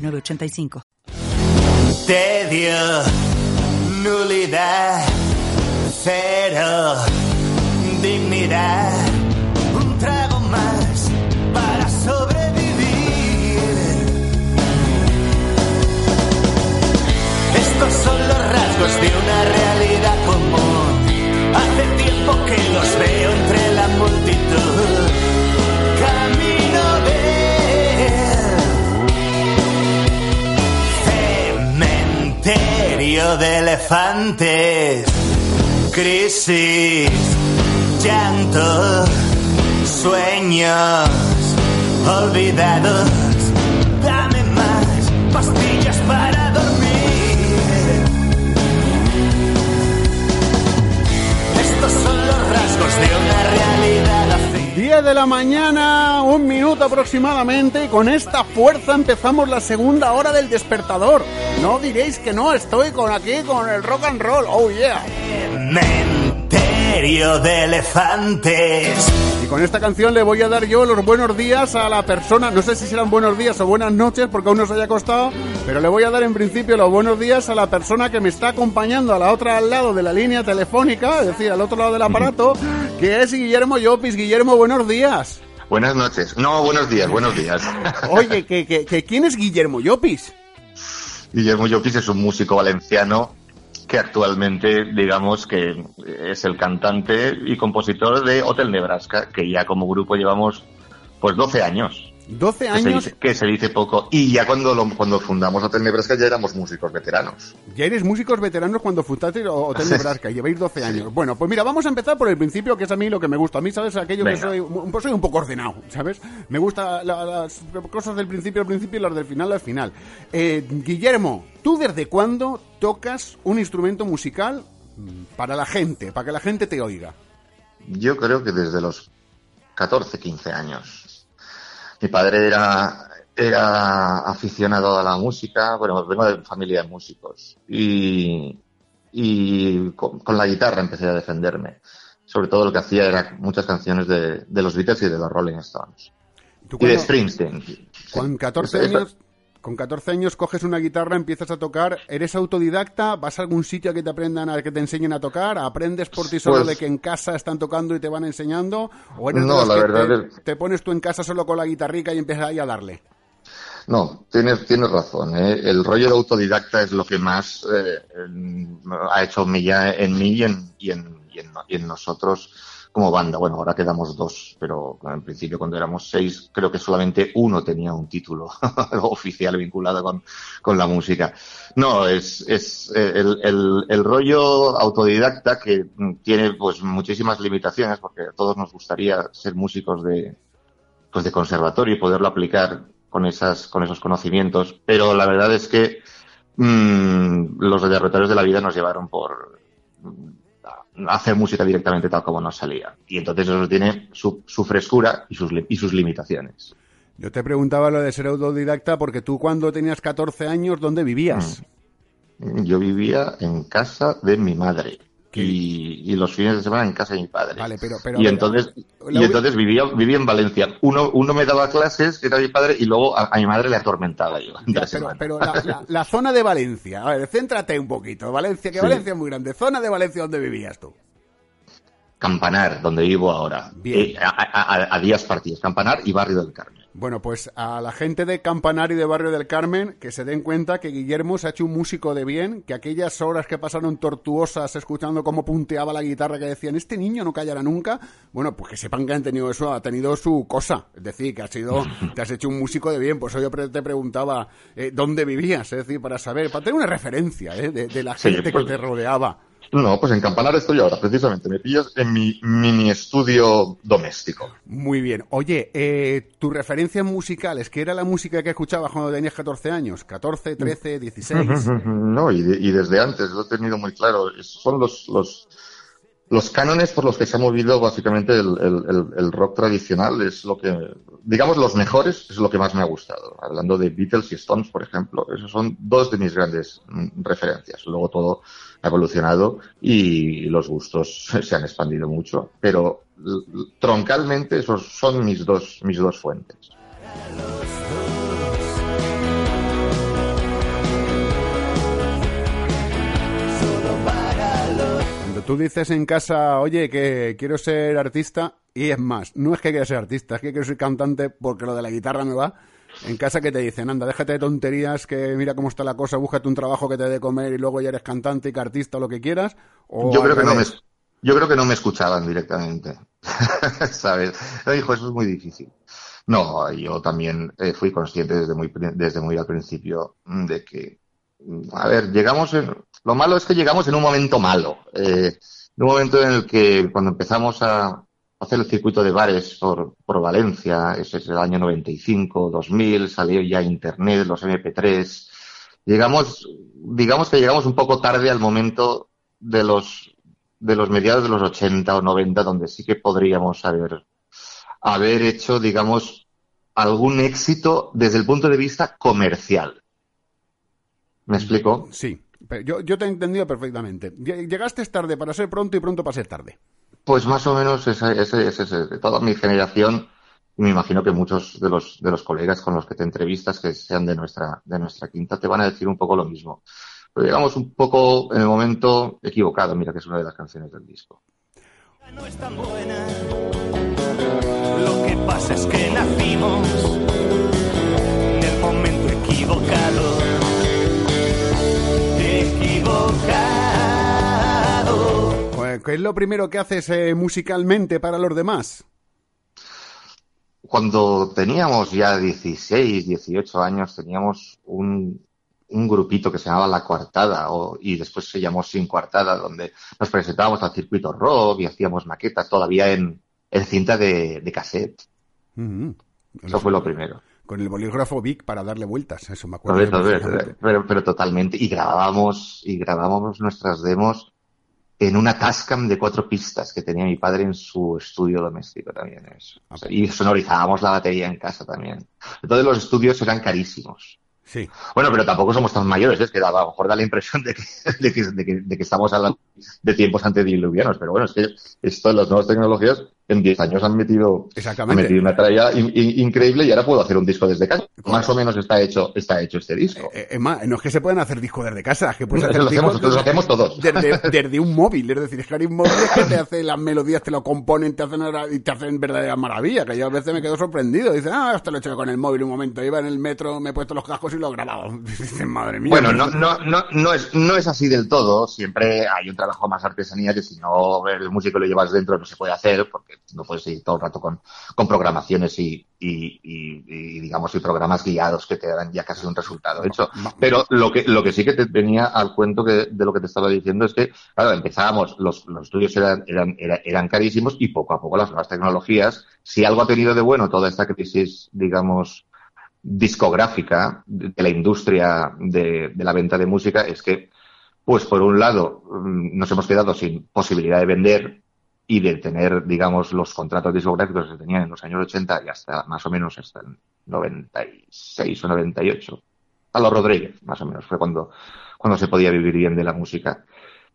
985. Tedio, nulidad, cero, dignidad, un trago más para sobrevivir. Estos son los rasgos de una realidad común. Hace tiempo que los veo entre la multitud. De elefantes, crisis, llanto, sueños olvidados. Dame más pastillas para 10 de la mañana, un minuto aproximadamente, y con esta fuerza empezamos la segunda hora del despertador. No diréis que no, estoy con aquí con el rock and roll, oh yeah. Cementerio de elefantes. Y con esta canción le voy a dar yo los buenos días a la persona, no sé si serán buenos días o buenas noches porque aún no se haya acostado, pero le voy a dar en principio los buenos días a la persona que me está acompañando a la otra al lado de la línea telefónica, es decir, al otro lado del aparato, que es Guillermo Llopis. Guillermo, buenos días. Buenas noches. No, buenos días, buenos días. Oye, ¿que, que, que quién es Guillermo Llopis? Guillermo Llopis es un músico valenciano que actualmente, digamos, que es el cantante y compositor de Hotel Nebraska, que ya como grupo llevamos pues 12 años. 12 Que se, años, dice, que se dice poco. Y ya cuando, lo- cuando fundamos Hotel Nebraska ya éramos músicos veteranos. ya eres músicos veteranos cuando fundaste Hotel Nebraska, y lleváis 12 años. Bueno, pues mira, vamos a empezar por el principio, que es a mí lo que me gusta. A mí, ¿sabes? Aquello que soy, un- pues soy un poco ordenado, ¿sabes? Me gusta la- las cosas del principio al principio y las del final al final. Eh, Guillermo, ¿tú desde cuándo tocas un instrumento musical mm, para la gente, para que la gente te oiga? Yo creo que desde los 14, 15 años. Mi padre era, era aficionado a la música, bueno, vengo de familia de músicos. Y, y con, con la guitarra empecé a defenderme. Sobre todo lo que hacía era muchas canciones de, de los Beatles y de los Rolling Stones. ¿Tú Y de Springsteen. Con Sí. 14 Eso- años, con 14 años coges una guitarra, empiezas a tocar, eres autodidacta, vas a algún sitio a que te aprendan a que te enseñen a tocar, aprendes por ti solo Pues- de que en casa están tocando y te van enseñando, o eres No, la que verdad te, es- te pones tú en casa solo con la guitarrica y empiezas ahí a darle. No, tienes, tienes razón. ¿eh? El rollo de autodidacta es lo que más eh, ha hecho mella en mí y en, y, en, y, en, y en nosotros como banda. Bueno, ahora quedamos dos, pero en principio cuando éramos seis, creo que solamente uno tenía un título oficial vinculado con, con la música. No, es, es eh, el, el, rollo autodidacta que mm, tiene pues muchísimas limitaciones porque a todos nos gustaría ser músicos de, pues de conservatorio y poderlo aplicar con esas con esos conocimientos pero la verdad es que mm, los derroteros de la vida nos llevaron por hacer música directamente tal como nos salía y entonces eso tiene su, su frescura y sus y sus limitaciones Yo te preguntaba lo de ser autodidacta porque tú cuando tenías 14 años, ¿dónde vivías? yo vivía en casa de mi madre. Y, y los fines de semana en casa de mi padre Vale, pero- y entonces la- y entonces vivía vivía en Valencia uno uno me daba clases que era mi padre y luego a, a mi madre le atormentaba yo Ya, pero la, la- la zona de Valencia, a ver, céntrate un poquito. Valencia, que Sí. Valencia es muy grande. Zona de Valencia donde vivías tú. Campanar, donde vivo ahora. Bien. Eh, a, a- a días partidos. Campanar y Barrio del Carmen. Bueno, pues a la gente de Campanar y de Barrio del Carmen que se den cuenta que Guillermo se ha hecho un músico de bien, que aquellas horas que pasaron tortuosas escuchando cómo punteaba la guitarra que decían, este niño no callará nunca, bueno, pues que sepan que han tenido eso, ha tenido su cosa, es decir, que has sido, te has hecho un músico de bien, por eso yo te preguntaba eh, dónde vivías, es decir, para saber, para tener una referencia eh, de, de la Sí, gente pues- que te rodeaba. No, pues en Campanar estoy ahora, precisamente. Me pillas en mi mini estudio doméstico. Muy bien. Oye, eh, tus referencias musicales, ¿qué era la música que escuchabas cuando tenías 14 años? ¿14, 13, 16? no, y, y, desde antes, lo he tenido muy claro. Son los, los, los cánones por los que se ha movido básicamente el, el, el, rock tradicional es lo que, digamos, los mejores es lo que más me ha gustado. Hablando de Beatles y Stones, por ejemplo, esos son dos de mis grandes mm, referencias. Luego todo ha evolucionado y los gustos se han expandido mucho, pero troncalmente esos son mis dos, mis dos fuentes. tú dices en casa, oye, que quiero ser artista, y es más, no es que quiera ser artista, es que quiero ser cantante porque lo de la guitarra me va. En casa que te dicen, anda, déjate de tonterías, que mira cómo está la cosa, búscate un trabajo que te dé comer y luego ya eres cantante y artista o lo que quieras. yo creo que no me, yo creo que no me escuchaban directamente, ¿sabes? Dijo, eso es muy difícil. No, yo también eh, fui consciente desde muy, desde muy al principio de que, a ver, llegamos en, lo malo es que llegamos en un momento malo, eh, en un momento en el que cuando empezamos a hacer el circuito de bares por, por Valencia, ese es el año 95, 2000, salió ya Internet, los MP3, llegamos, digamos que llegamos un poco tarde al momento de los, de los mediados de los 80 o 90, donde sí que podríamos haber, haber hecho, digamos, algún éxito desde el punto de vista comercial. ¿Me explico? Sí. Yo, yo te he entendido perfectamente. Llegaste tarde para ser pronto y pronto para ser tarde. Pues más o menos ese, ese, ese, de toda mi generación, y me imagino que muchos de los, de los colegas con los que te entrevistas, que sean de nuestra, de nuestra quinta, te van a decir un poco lo mismo. Pero llegamos un poco en el momento equivocado, mira que es una de las canciones del disco. No es tan buena. Lo que pasa es que nacimos en el momento equivocado pues, ¿Qué es lo primero que haces eh, musicalmente para los demás? Cuando teníamos ya 16, 18 años, teníamos un, un grupito que se llamaba La Coartada y después se llamó Sin Coartada, donde nos presentábamos al circuito rock y hacíamos maquetas todavía en, cinta de, cassette. Eso fue lo primero con el bolígrafo Vic para darle vueltas, eso me acuerdo. pero, pero, totalmente. Y grabábamos, y grabábamos nuestras demos en una Tascam de cuatro pistas que tenía mi padre en su estudio doméstico también. Eso. Ah, y sonorizábamos la batería en casa también. Entonces los estudios eran carísimos. Sí. Bueno, pero tampoco somos tan mayores, es que a lo mejor da la impresión de que, de que, de que, de que estamos hablando de tiempos antediluvianos, pero bueno, es que esto de las nuevas tecnologías en 10 años han metido, han metido una tralla increíble y ahora puedo hacer un disco desde casa. Más o menos está hecho, está hecho este disco. Eh, eh más, no es que se puedan hacer discos desde casa, es que puedes hacer lo hacemos, lo hacemos todos. Desde, un móvil, es decir, es que hay un móvil que te hace las melodías, te lo componen, te hacen, y te hacen verdadera maravilla, que yo a veces me quedo sorprendido. Dice, ah, esto lo he hecho con el móvil un momento, iba en el metro, me he puesto los cascos y lo he grabado. Dice, madre mía. Bueno, no, no, no, no, es, no es así del todo, siempre hay un trabajo más artesanía que si no el músico lo llevas dentro no se puede hacer, porque no puedes ir todo rato con, con programaciones y, y, digamos, y programas guiados que te dan ya casi un resultado hecho. Pero lo que, lo que sí que te venía al cuento que, de lo que te estaba diciendo es que, claro, empezábamos, los, los estudios eran, eran, eran, carísimos y poco a poco las nuevas tecnologías, si algo ha tenido de bueno toda esta crisis, digamos, discográfica de, la industria de, de la venta de música es que, pues por un lado, mm, nos hemos quedado sin posibilidad de vender y de tener, digamos, los contratos discográficos que se tenían en los años 80 y hasta más o menos hasta el 96 o 98. A los Rodríguez, más o menos, fue cuando, cuando se podía vivir bien de la música.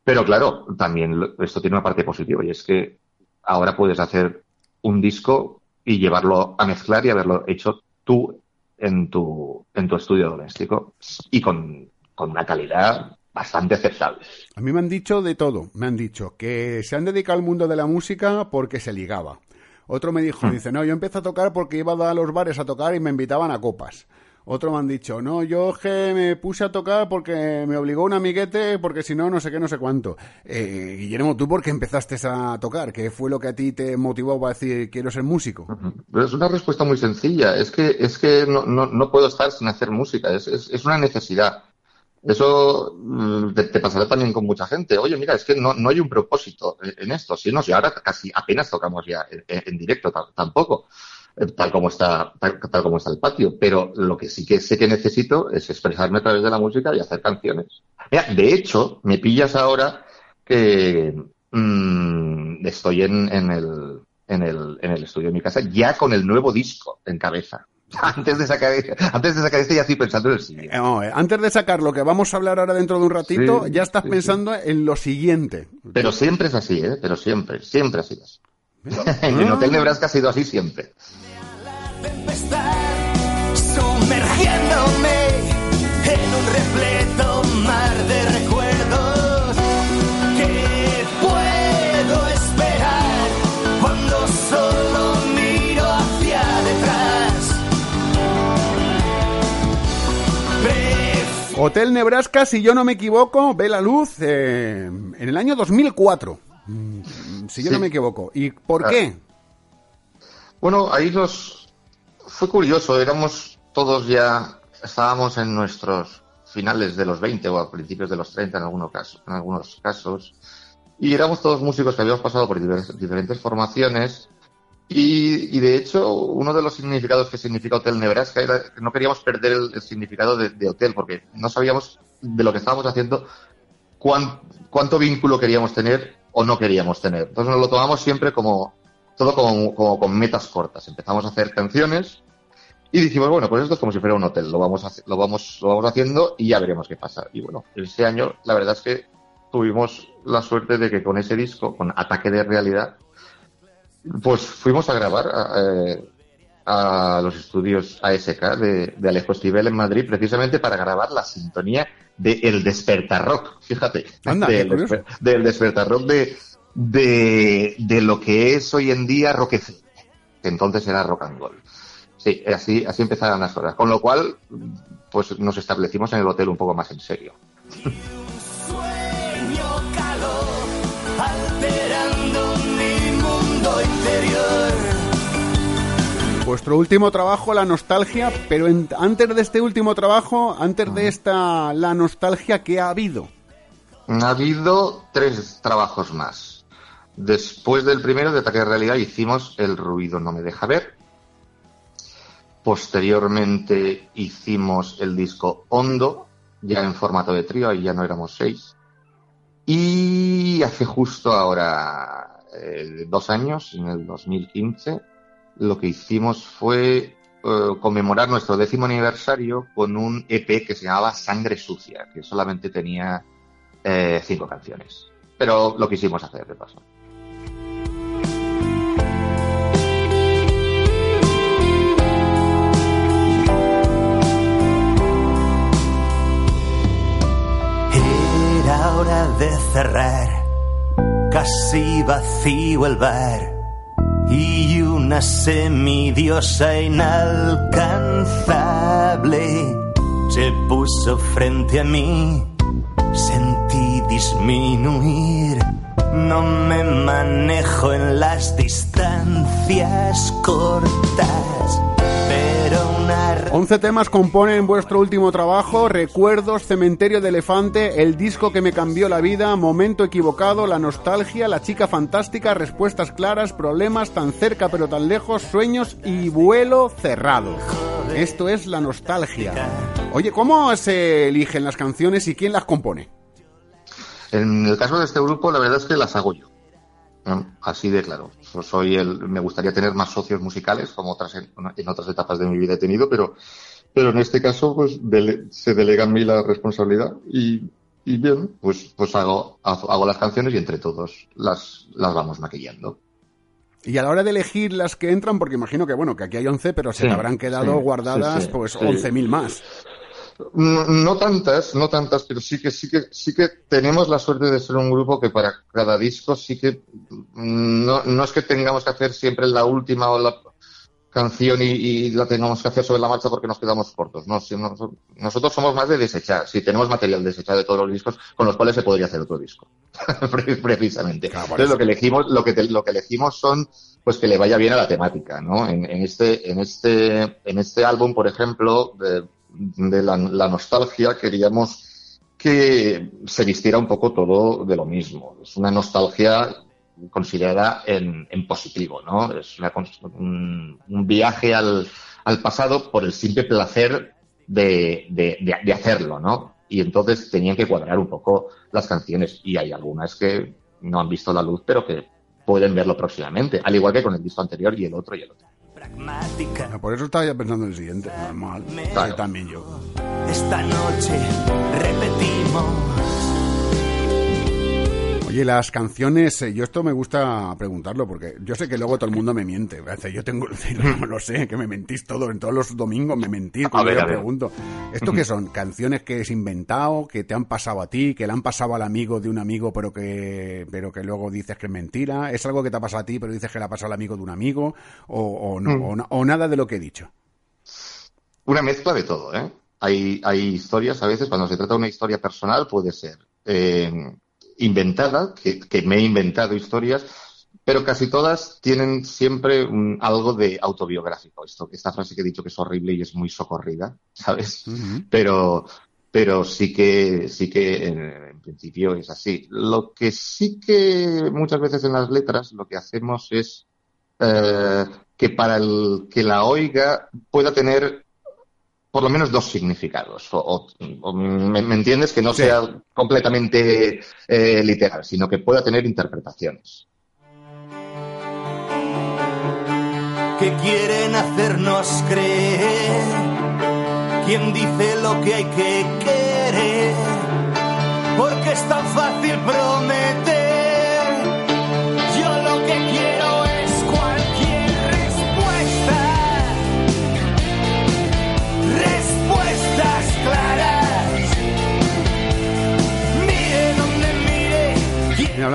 Pero claro, también esto tiene una parte positiva y es que ahora puedes hacer un disco y llevarlo a mezclar y haberlo hecho tú en tu, en tu estudio doméstico y con, con una calidad bastante aceptables. A mí me han dicho de todo. Me han dicho que se han dedicado al mundo de la música porque se ligaba. Otro me dijo, hmm. dice, no, yo empecé a tocar porque iba a los bares a tocar y me invitaban a copas. Otro me han dicho, no, yo que me puse a tocar porque me obligó un amiguete, porque si no, no sé qué, no sé cuánto. Eh, Guillermo, ¿tú por qué empezaste a tocar? ¿Qué fue lo que a ti te motivó para decir quiero ser músico? Es una respuesta muy sencilla. Es que, es que no, no, no puedo estar sin hacer música. Es, es, es una necesidad. Eso mm, te, te pasará también con mucha gente. Oye, mira, es que no, no hay un propósito en esto. Si no, si ahora casi apenas tocamos ya en, directo, tampoco, eh, tal como está, tal, tal como está el patio. Pero lo que sí que sé que necesito es expresarme a través de la música y hacer canciones. Mira, de hecho, me pillas ahora que mm, estoy en, en el, en el, en el estudio de mi casa ya con el nuevo disco en cabeza. Antes de sacar, antes de sacar este ya estoy pensando en el siguiente. Eh, no, antes de sacar lo que vamos a hablar ahora dentro de un ratito, Sí, ya estás sí, pensando en lo siguiente. Pero siempre es así, ¿eh? Pero siempre, siempre ha sido así. en Hotel Nebraska ha sido así siempre. tempestad, sumergiéndome Hotel Nebraska, si yo no me equivoco, ve la luz eh, en el año 2004. Mm, Si yo Sí. no me equivoco. ¿Y por Ah. qué? Bueno, ahí los fue curioso, éramos todos ya, estábamos en nuestros finales de los 20 o a principios de los 30 en algunos casos, en algunos casos, y éramos todos músicos que habíamos pasado por diferentes formaciones y, y, de hecho uno de los significados que significa Hotel Nebraska era que no queríamos perder el, significado de, hotel porque no sabíamos de lo que estábamos haciendo cuán- cuánto vínculo queríamos tener o no queríamos tener. Entonces nos lo tomamos siempre como todo como, con metas cortas. Empezamos a hacer canciones y dijimos, bueno, pues esto es como si fuera un hotel, lo vamos, hace- lo vamos, lo vamos haciendo y ya veremos qué pasa. Y bueno, este año la verdad es que tuvimos la suerte de que con ese disco, con Ataque de Realidad, pues fuimos a grabar eh, a los estudios ASK de, de Alejo Stivel en Madrid precisamente para grabar la sintonía de El Despertar Rock, fíjate, Anda, del, desper- del Despertar Rock de, de, de lo que es hoy en día Rock que entonces era Rock and Roll. Sí, así, así empezaron las cosas. Con lo cual, pues nos establecimos en el hotel un poco más en serio. mundo interior. Vuestro último trabajo, La Nostalgia, pero en- antes de este último trabajo, antes de esta La Nostalgia, ¿qué ha habido? Ha habido tres trabajos más. Después del primero de Ataque de Realidad hicimos El ruido no me deja ver. Posteriormente hicimos el disco Hondo, ya en formato de trío, ahí ya no éramos seis. Y hace justo ahora eh, dos años, en el 2015, lo que hicimos fue eh, conmemorar nuestro décimo aniversario con un EP que se llamaba Sangre Sucia, que solamente tenía eh, cinco canciones. Pero lo quisimos hacer de paso. Vacío el bar. Y una semidiosa inalcanzable se puso frente a mí. Sentí disminuir, no me manejo en las distancias cortas, 11 temas componen vuestro último trabajo, Recuerdos, Cementerio de Elefante, El disco que me cambió la vida, Momento equivocado, La nostalgia, La chica fantástica, Respuestas claras, Problemas, tan cerca pero tan lejos, Sueños y Vuelo cerrado. Esto es La nostalgia. Oye, ¿cómo se eligen las canciones y quién las compone? En el caso de este grupo, la verdad es que las hago yo. ¿No? Así de claro. Yo soy el, me gustaría tener más socios musicales, como otras en, en otras etapas de mi vida he tenido, pero, pero en este caso, pues dele- se delega en mí la responsabilidad y, y bien, pues, pues hago, hago las canciones y entre todos las, las vamos maquillando. Y a la hora de elegir las que entran, porque imagino que bueno, que aquí hay 11, pero se Sí, te habrán quedado sí, guardadas sí, pues sí. 11.000 más. No, no tantas, no tantas, pero sí que sí que sí que tenemos la suerte de ser un grupo que para cada disco sí que no, no es que tengamos que hacer siempre la última o la canción y, y la tengamos que hacer sobre la marcha porque nos quedamos cortos. No, Si no- nosotros somos más de desechar. Si tenemos material desechado de todos los discos con los cuales se podría hacer otro disco, Pre- precisamente. Claro, Entonces lo que elegimos, lo que te- lo que elegimos son pues que le vaya bien a la temática, ¿no? En, en este en este en este álbum, por ejemplo, de, de la, la nostalgia queríamos que se vistiera un poco todo de lo mismo. Es una nostalgia considerada en, positivo, ¿no? Es un, viaje al, pasado por el simple placer de, de, hacerlo, ¿no? Y entonces tenían que cuadrar un poco las canciones. Y hay algunas que no han visto la luz, pero que pueden verlo próximamente, al igual que con el disco anterior y el otro y el otro. Por eso estaba ya pensando en el siguiente, normal. También yo. Esta noche repetimos y las canciones, eh, yo esto me gusta preguntarlo porque yo sé que luego todo el mundo me miente. Yo tengo, no lo sé, que me mentís todo, en todos los domingos me mentís cuando yo pregunto. ¿Esto qué son? ¿Canciones que es inventado, que te han pasado a ti, que le han pasado al amigo de un amigo pero que, pero que luego dices que es mentira? ¿Es algo que te ha pasado a ti pero dices que le ha pasado al amigo de un amigo? ¿O, no, mm. o, nada de lo que he dicho? Una mezcla de todo, ¿eh? Hay, hay historias, a veces, cuando se trata de una historia personal, puede ser eh, inventada, que, me he inventado historias, pero casi todas tienen siempre algo de autobiográfico. Esto, esta frase que he dicho que es horrible y es muy socorrida, ¿sabes? Pero, pero sí que, sí que en, principio es así. Lo que sí que muchas veces en las letras lo que hacemos es eh, que para el que la oiga pueda tener por lo menos dos significados. O, me, entiendes? Que no sea completamente eh, literal, sino que pueda tener interpretaciones. Que quieren hacernos creer. ¿Quién dice lo que hay que querer? Porque es tan fácil prometer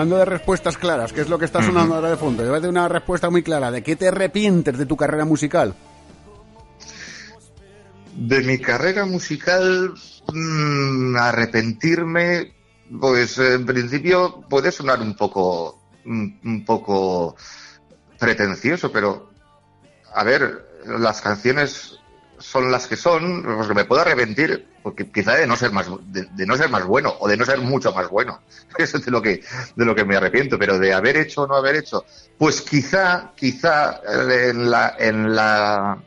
hablando de respuestas claras, ¿qué es lo que está sonando ahora de fondo? Yo voy a una respuesta muy clara. ¿De qué te arrepientes de tu carrera musical? De mi carrera musical, mm, arrepentirme, pues en principio puede sonar un poco, un poco pretencioso, pero a ver, las canciones son las que son, pues me puedo arrepentir, porque quizá de no ser más, de, no ser más bueno, o de no ser mucho más bueno. Eso es de lo que, de lo que me arrepiento, pero de haber hecho o no haber hecho, pues quizá, quizá eh, en la, en la,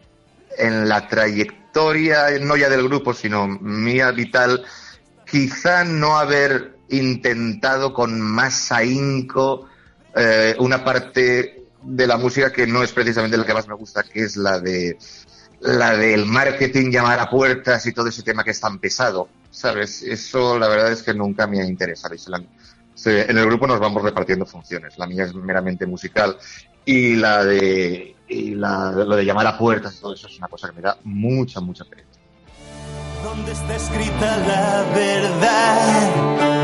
en la trayectoria, no ya del grupo, sino mía vital, quizá no haber intentado con más ahínco eh, una parte de la música que no es precisamente la que más me gusta, que es la de la del marketing, llamar a puertas y todo ese tema que es tan pesado, ¿sabes? Eso la verdad es que nunca me ha interesado. en el grupo nos vamos repartiendo funciones. La mía es meramente musical y la de y la, lo de llamar a puertas y todo eso es una cosa que me da mucha, mucha pereza. ¿Dónde está escrita la verdad?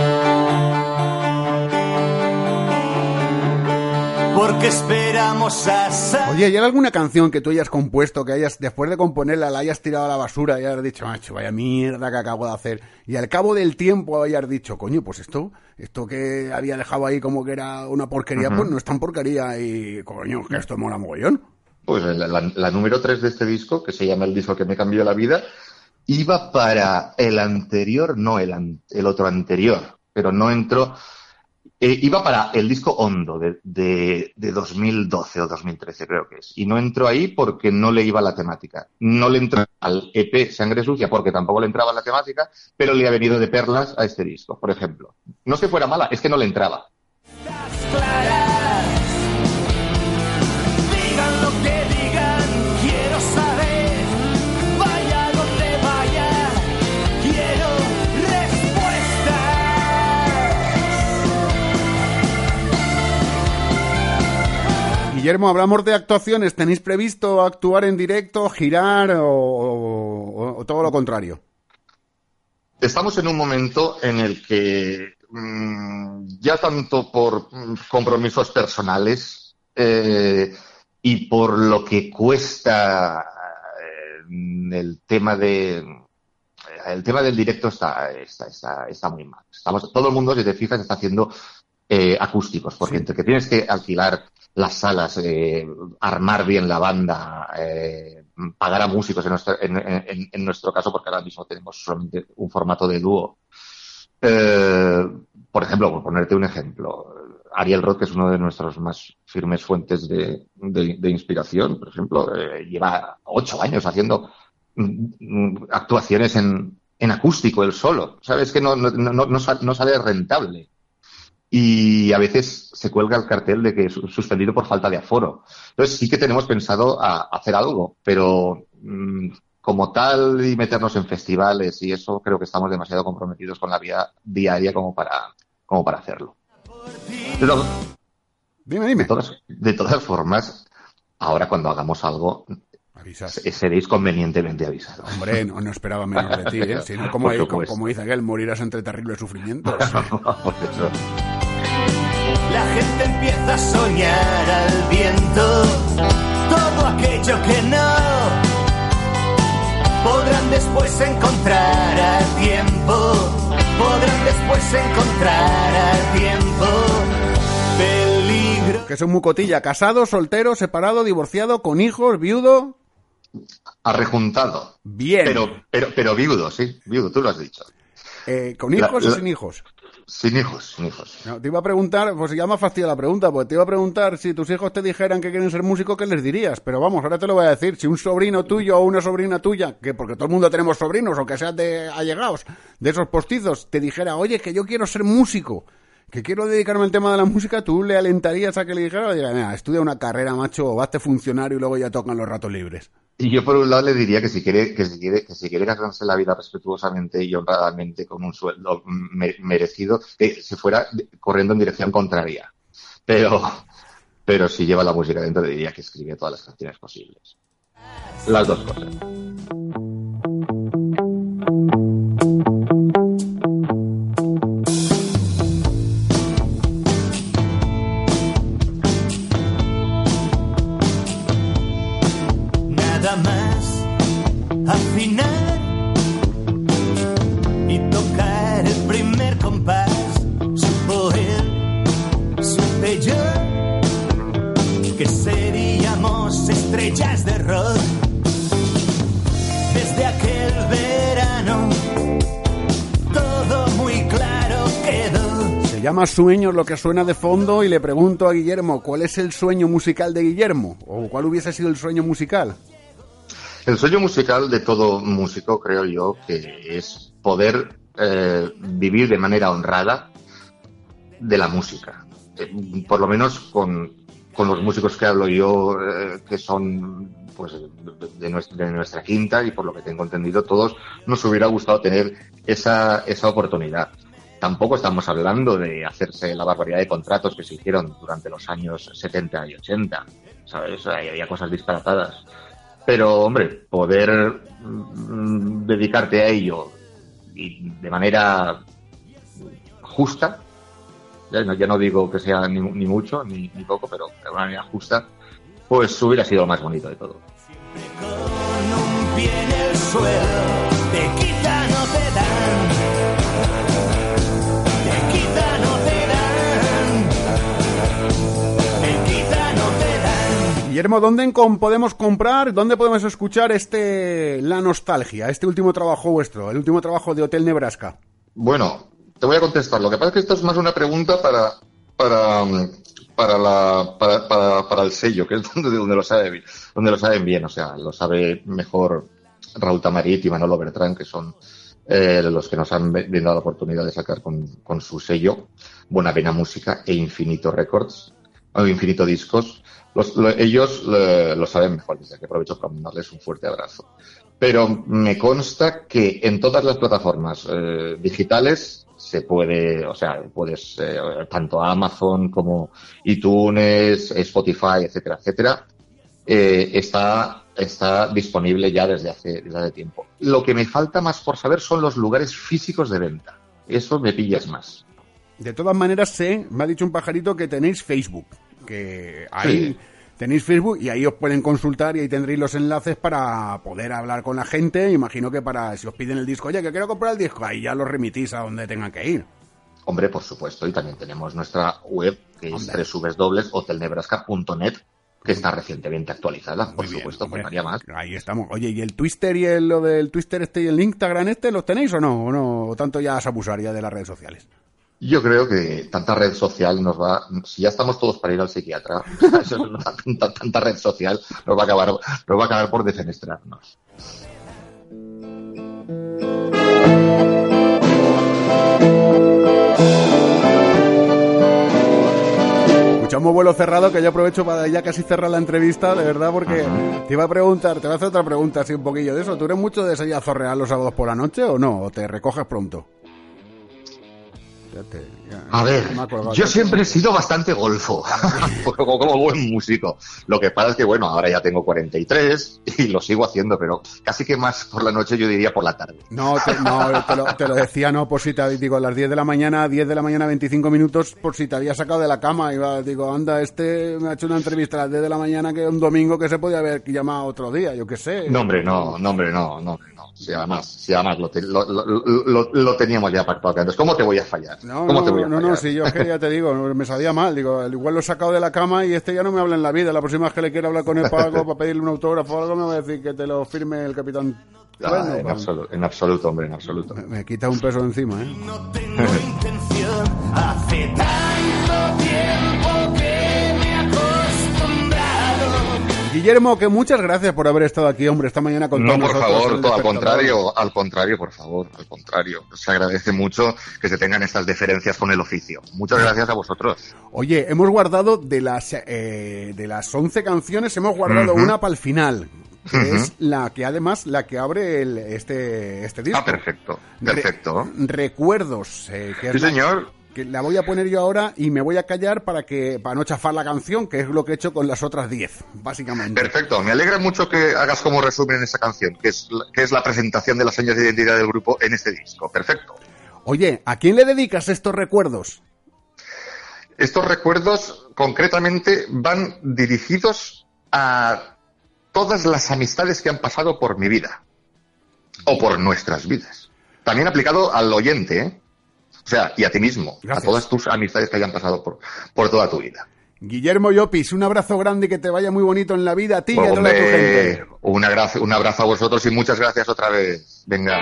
Porque esperamos a... Oye, ¿hay alguna canción que tú hayas compuesto, que hayas, después de componerla, la hayas tirado a la basura y hayas dicho, macho, vaya mierda que acabo de hacer? Y al cabo del tiempo hayas dicho, coño, pues esto, esto que había dejado ahí como que era una porquería, pues no es tan porquería y, coño, que esto mola mogollón. Pues la, número 3 de este disco, que se llama el disco que me cambió la vida, iba para el anterior, no el, el otro anterior, pero no entró eh, iba para el disco Hondo de, de, de, 2012 o 2013, creo que es. Y no entró ahí porque no le iba la temática. No le entró al EP Sangre Sucia porque tampoco le entraba la temática, pero le ha venido de perlas a este disco, por ejemplo. No es que fuera mala, es que no le entraba. Guillermo, hablamos de actuaciones. ¿Tenéis previsto actuar en directo, girar o, todo lo contrario? Estamos en un momento en el que mm, ya tanto por compromisos personales eh, y por lo que cuesta eh, el tema de el tema del directo está, está, está, muy mal. Estamos, todo el mundo, si te fijas, está haciendo eh, acústicos, porque entre que tienes que alquilar las salas, eh, armar bien la banda, eh, pagar a músicos en nuestro, en, nuestro caso, porque ahora mismo tenemos solamente un formato de dúo. Eh, por ejemplo, por ponerte un ejemplo, Ariel Roth, que es uno de nuestros más firmes fuentes de, inspiración, por ejemplo, lleva ocho años haciendo mm, actuaciones en, acústico, él solo. Sabes que no, no, no, no, sale rentable. Y a veces se cuelga el cartel de que es suspendido por falta de aforo. Entonces sí que tenemos pensado a, hacer algo, pero mm, como tal y meternos en festivales y eso creo que estamos demasiado comprometidos con la vida diaria como para, como para hacerlo. dime, dime. De todas, formas, ahora cuando hagamos algo, Seréis convenientemente avisados. Hombre, no, esperaba menos de ti, ¿eh? Sino como, como, dice aquel, morirás entre terribles sufrimientos. La gente empieza a soñar al viento todo aquello que no podrán después encontrar a tiempo. Podrán después encontrar a tiempo que son mucotilla, casado, soltero, separado, divorciado, con hijos, viudo. Arrejuntado. Bien. Pero, pero, pero viudo, sí, viudo, tú lo has dicho. Eh, ¿Con hijos o sin hijos? Sin hijos, sin hijos. te iba a preguntar, pues ya más fastidia la pregunta, pues te iba a preguntar si tus hijos te dijeran que quieren ser músicos, ¿qué les dirías? Pero vamos, ahora te lo voy a decir. Si un sobrino tuyo o una sobrina tuya, que porque todo el mundo tenemos sobrinos, o que sean de allegados, de esos postizos, te dijera, oye, que yo quiero ser músico, que quiero dedicarme al tema de la música, ¿tú le alentarías a que le dijera, oye, mira, estudia una carrera, macho, o hazte funcionario y luego ya tocan los ratos libres? Y yo por un lado le diría que si quiere, que si quiere, que si quiere ganarse la vida respetuosamente y honradamente con un sueldo merecido, que se fuera corriendo en dirección contraria. Pero, pero si lleva la música dentro le diría que escribe todas las canciones posibles. Las dos cosas. Llama Sueños lo que suena de fondo y le pregunto a Guillermo, ¿cuál es el sueño musical de Guillermo? ¿O cuál hubiese sido el sueño musical? El sueño musical de todo músico, creo yo, que es poder eh, vivir de manera honrada de la música. Eh, por lo menos con, con los músicos que hablo yo, eh, que son pues de nuestra, nuestra, quinta y por lo que tengo entendido todos nos hubiera gustado tener esa, esa oportunidad. Tampoco estamos hablando de hacerse la barbaridad de contratos que se hicieron durante los años 70 y 80, ¿sabes? Había cosas disparatadas. Pero, hombre, poder mm, dedicarte a ello y de manera justa, ya no, digo que sea ni, mucho ni, poco, pero de una manera justa, pues hubiera sido lo más bonito de todo. Guillermo, ¿dónde podemos comprar, dónde podemos escuchar este La Nostalgia, este último trabajo vuestro, el último trabajo de Hotel Nebraska? Bueno, te voy a contestar. Lo que pasa es que esto es más una pregunta para, para, para, la, para, para, el sello, que es donde, donde, lo sabe, donde lo saben bien. O sea, lo sabe mejor Raúl Tamarit y Manolo Bertrán, que son eh, los que nos han brindado la oportunidad de sacar con, con su sello Buena Pena Música e Infinito Records, o Infinito Discos. Los, ellos lo, saben mejor, desde que aprovecho para mandarles un fuerte abrazo. Pero me consta que en todas las plataformas eh, digitales se puede, o sea, puedes, eh, tanto Amazon como iTunes, Spotify, etcétera, etcétera, eh, está, está disponible ya desde hace, desde hace tiempo. Lo que me falta más por saber son los lugares físicos de venta. Eso me pillas más. De todas maneras, sé, me ha dicho un pajarito que tenéis Facebook, que ahí tenéis Facebook y ahí os pueden consultar y ahí tendréis los enlaces para poder hablar con la gente. Imagino que para, si os piden el disco, oye, que quiero comprar el disco, ahí ya lo remitís a donde tengan que ir. Hombre, por supuesto, y también tenemos nuestra web, que es www.hotelnebraska.net, que está recientemente actualizada, por bien, supuesto, hombre. faltaría más. Ahí estamos. Oye, ¿y el Twitter y el, lo del Twitter este y el Instagram este los tenéis o no? ¿O no? ¿O tanto ya es abusar ya de las redes sociales? Yo creo que tanta red social nos va, si ya estamos todos para ir al psiquiatra, tanta, tanta red social nos va a acabar, nos va a acabar por defenestrarnos. Escuchamos vuelo cerrado, que yo aprovecho para ya casi cerrar la entrevista, de verdad, porque te iba a preguntar, te voy a hacer otra pregunta así un poquillo de eso. ¿Tú eres mucho de salir a zorrear los sábados por la noche o no? ¿O te recoges pronto? Ya te- ya- A ver, yo siempre he sido bastante golfo, como, como buen músico. Lo que pasa es que, bueno, ahora ya tengo 43 y lo sigo haciendo, pero casi que más por la noche yo diría por la tarde. No, te, no te, lo, te lo decía, no, por si te digo, a las 10 de la mañana, 10 de la mañana, 25 minutos, por si te había sacado de la cama. Iba, digo, anda, este me ha hecho una entrevista a las 10 de la mañana, que un domingo que se podía haber llamado otro día, yo qué sé. No, hombre, no, no, hombre, no, no, hombre, no. Si además, si además lo, te- lo, lo- lo- lo teníamos ya pactado antes, ¿cómo te voy a fallar? No, ¿Cómo no, te voy a no, no, si yo es que ya te digo, me sabía mal, digo, igual lo he sacado de la cama y este ya no me habla en la vida, la próxima vez que le quiera hablar con él para algo, para pedirle un autógrafo o algo, me va a decir que te lo firme el capitán. Ah, Bueno, en, pa- absoluto, en absoluto, hombre, en absoluto. me, me quita un peso de encima, ¿eh? No tengo intención. Hace tanto tiempo Guillermo, que muchas gracias por haber estado aquí, hombre, esta mañana con No, por favor, todo al contrario, al contrario, por favor, al contrario. Se agradece mucho que se tengan estas deferencias con el oficio. Muchas gracias a vosotros. Oye, hemos guardado de las eh, de las 11 canciones, hemos guardado una para el final, que es la que además la que abre el, este este disco. Ah, perfecto, Re- perfecto. recuerdos, eh, que es Sí, la- señor. Que la voy a poner yo ahora y me voy a callar para que para no chafar la canción, que es lo que he hecho con las otras 10, básicamente. Perfecto, me alegra mucho que hagas como resumen esa canción, que es, la- que es la presentación de las señas de identidad del grupo en este disco. Perfecto. Oye, ¿a quién le dedicas estos recuerdos? Estos recuerdos concretamente van dirigidos a todas las amistades que han pasado por mi vida o por nuestras vidas. También aplicado al oyente, ¿eh? O sea, y a ti mismo, Gracias. a todas tus amistades que hayan pasado por, por toda tu vida. Guillermo Llopis, un abrazo grande y que te vaya muy bonito en la vida a ti y a toda tu gente. un abrazo, un abrazo a vosotros y muchas gracias otra vez. Venga.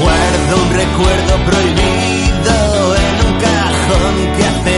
Guardo un recuerdo prohibido un cajón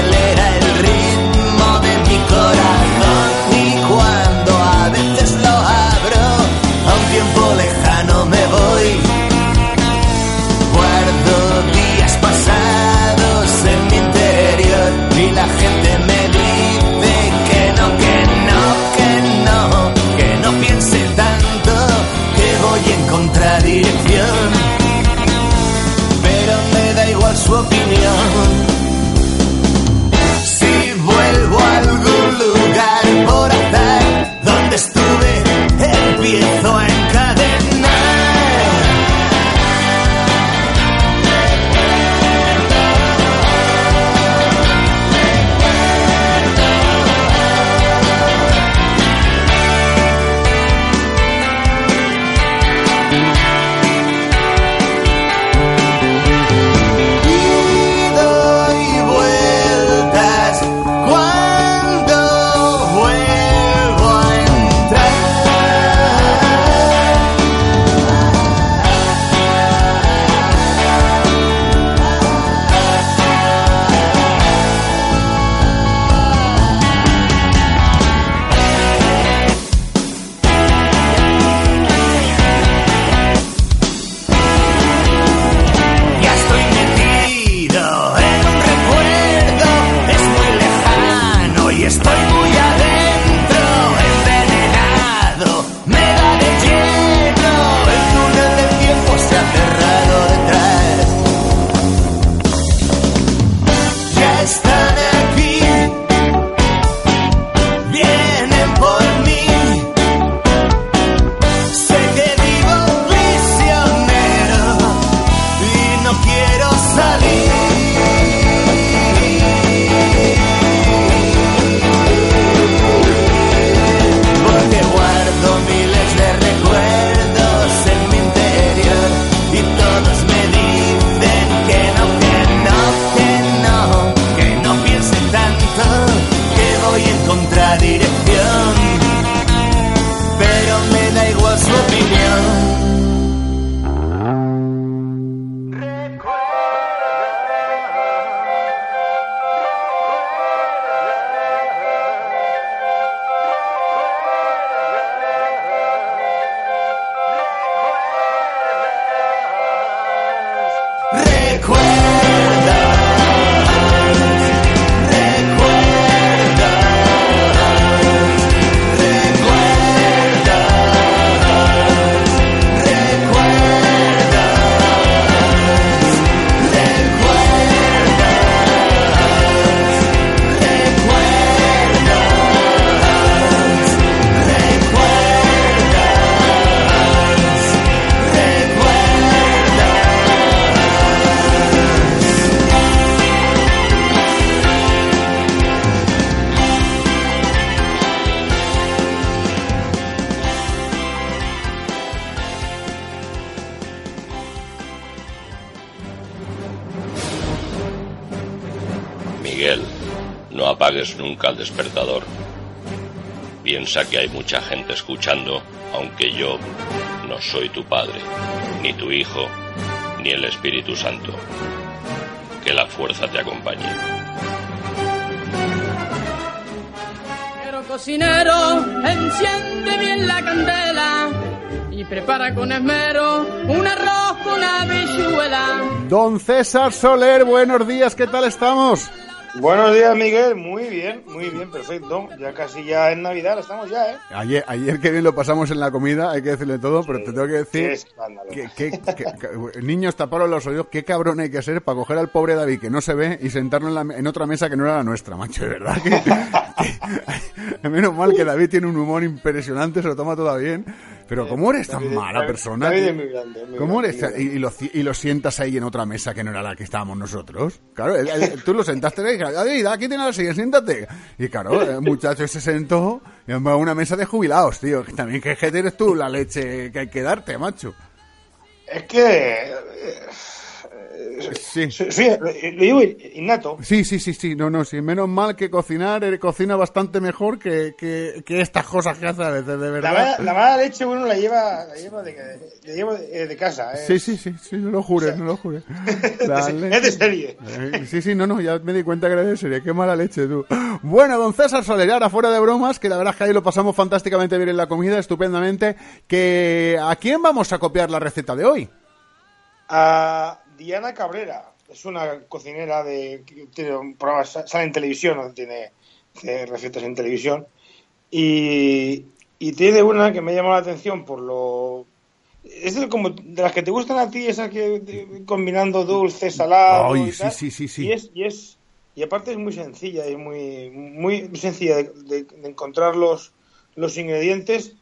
escuchando, aunque yo no soy tu padre, ni tu hijo, ni el Espíritu Santo. Que la fuerza te acompañe. Pero cocinero, enciende bien la candela y prepara con esmero un arroz con habichuela. Don César Soler, buenos días, ¿qué tal estamos? Buenos días, Miguel. Muy bien, muy bien, perfecto. Ya casi ya en Navidad, estamos ya, ¿eh? Ayer, ayer que bien lo pasamos en la comida, hay que decirle todo, pero te tengo que decir Qué que, que- que- que- niños taparon los oídos, qué cabrón hay que ser para coger al pobre David que no se ve y sentarlo en, la- en otra mesa que no era la nuestra, macho, de verdad que- menos mal que David tiene un humor impresionante, se lo toma todo bien, pero ¿cómo eres tan mala persona? David tío? es muy grande, muy ¿Cómo eres? Y, y lo, y lo sientas ahí en otra mesa que no era la que estábamos nosotros. Claro, él- él- tú lo sentaste y dijiste, David, aquí tienes la silla, siéntate. Y claro, el muchacho se sentó y a una mesa de jubilados, tío. Que también que eres tú la leche que hay que darte, macho. Es que. Eh, Sí. lo digo innato. Sí, sí, sí, sí, no, no, sí, menos mal que cocinar, él cocina bastante mejor que, que, que estas cosas que hace a veces, de La verdad. mala, la mala leche uno la lleva, la lleva de, la lleva de, de casa, ¿eh? Sí, sí, sí, sí, no lo jure, no lo jure. Dale. Es de serie. Eh, Sí, sí, no, no, ya me di cuenta que era de serie. Qué mala leche, tú. Bueno, don César Soler, ahora fuera de bromas, que la verdad es que ahí lo pasamos fantásticamente bien en la comida, estupendamente. Que ¿A quién vamos a copiar la receta de hoy? A Diana Cabrera. Es una cocinera de. que Tiene un programa, sale en televisión, ¿no? tiene, tiene recetas en televisión. Y, y tiene una que me llamado la atención por lo. Es de, como de las que te gustan a ti, esas que de- combinando dulce, salado. Ay, y sí, tal. sí, sí, sí. Y es, y es y aparte es muy sencilla, es muy muy sencilla de, de- de encontrar los, los ingredientes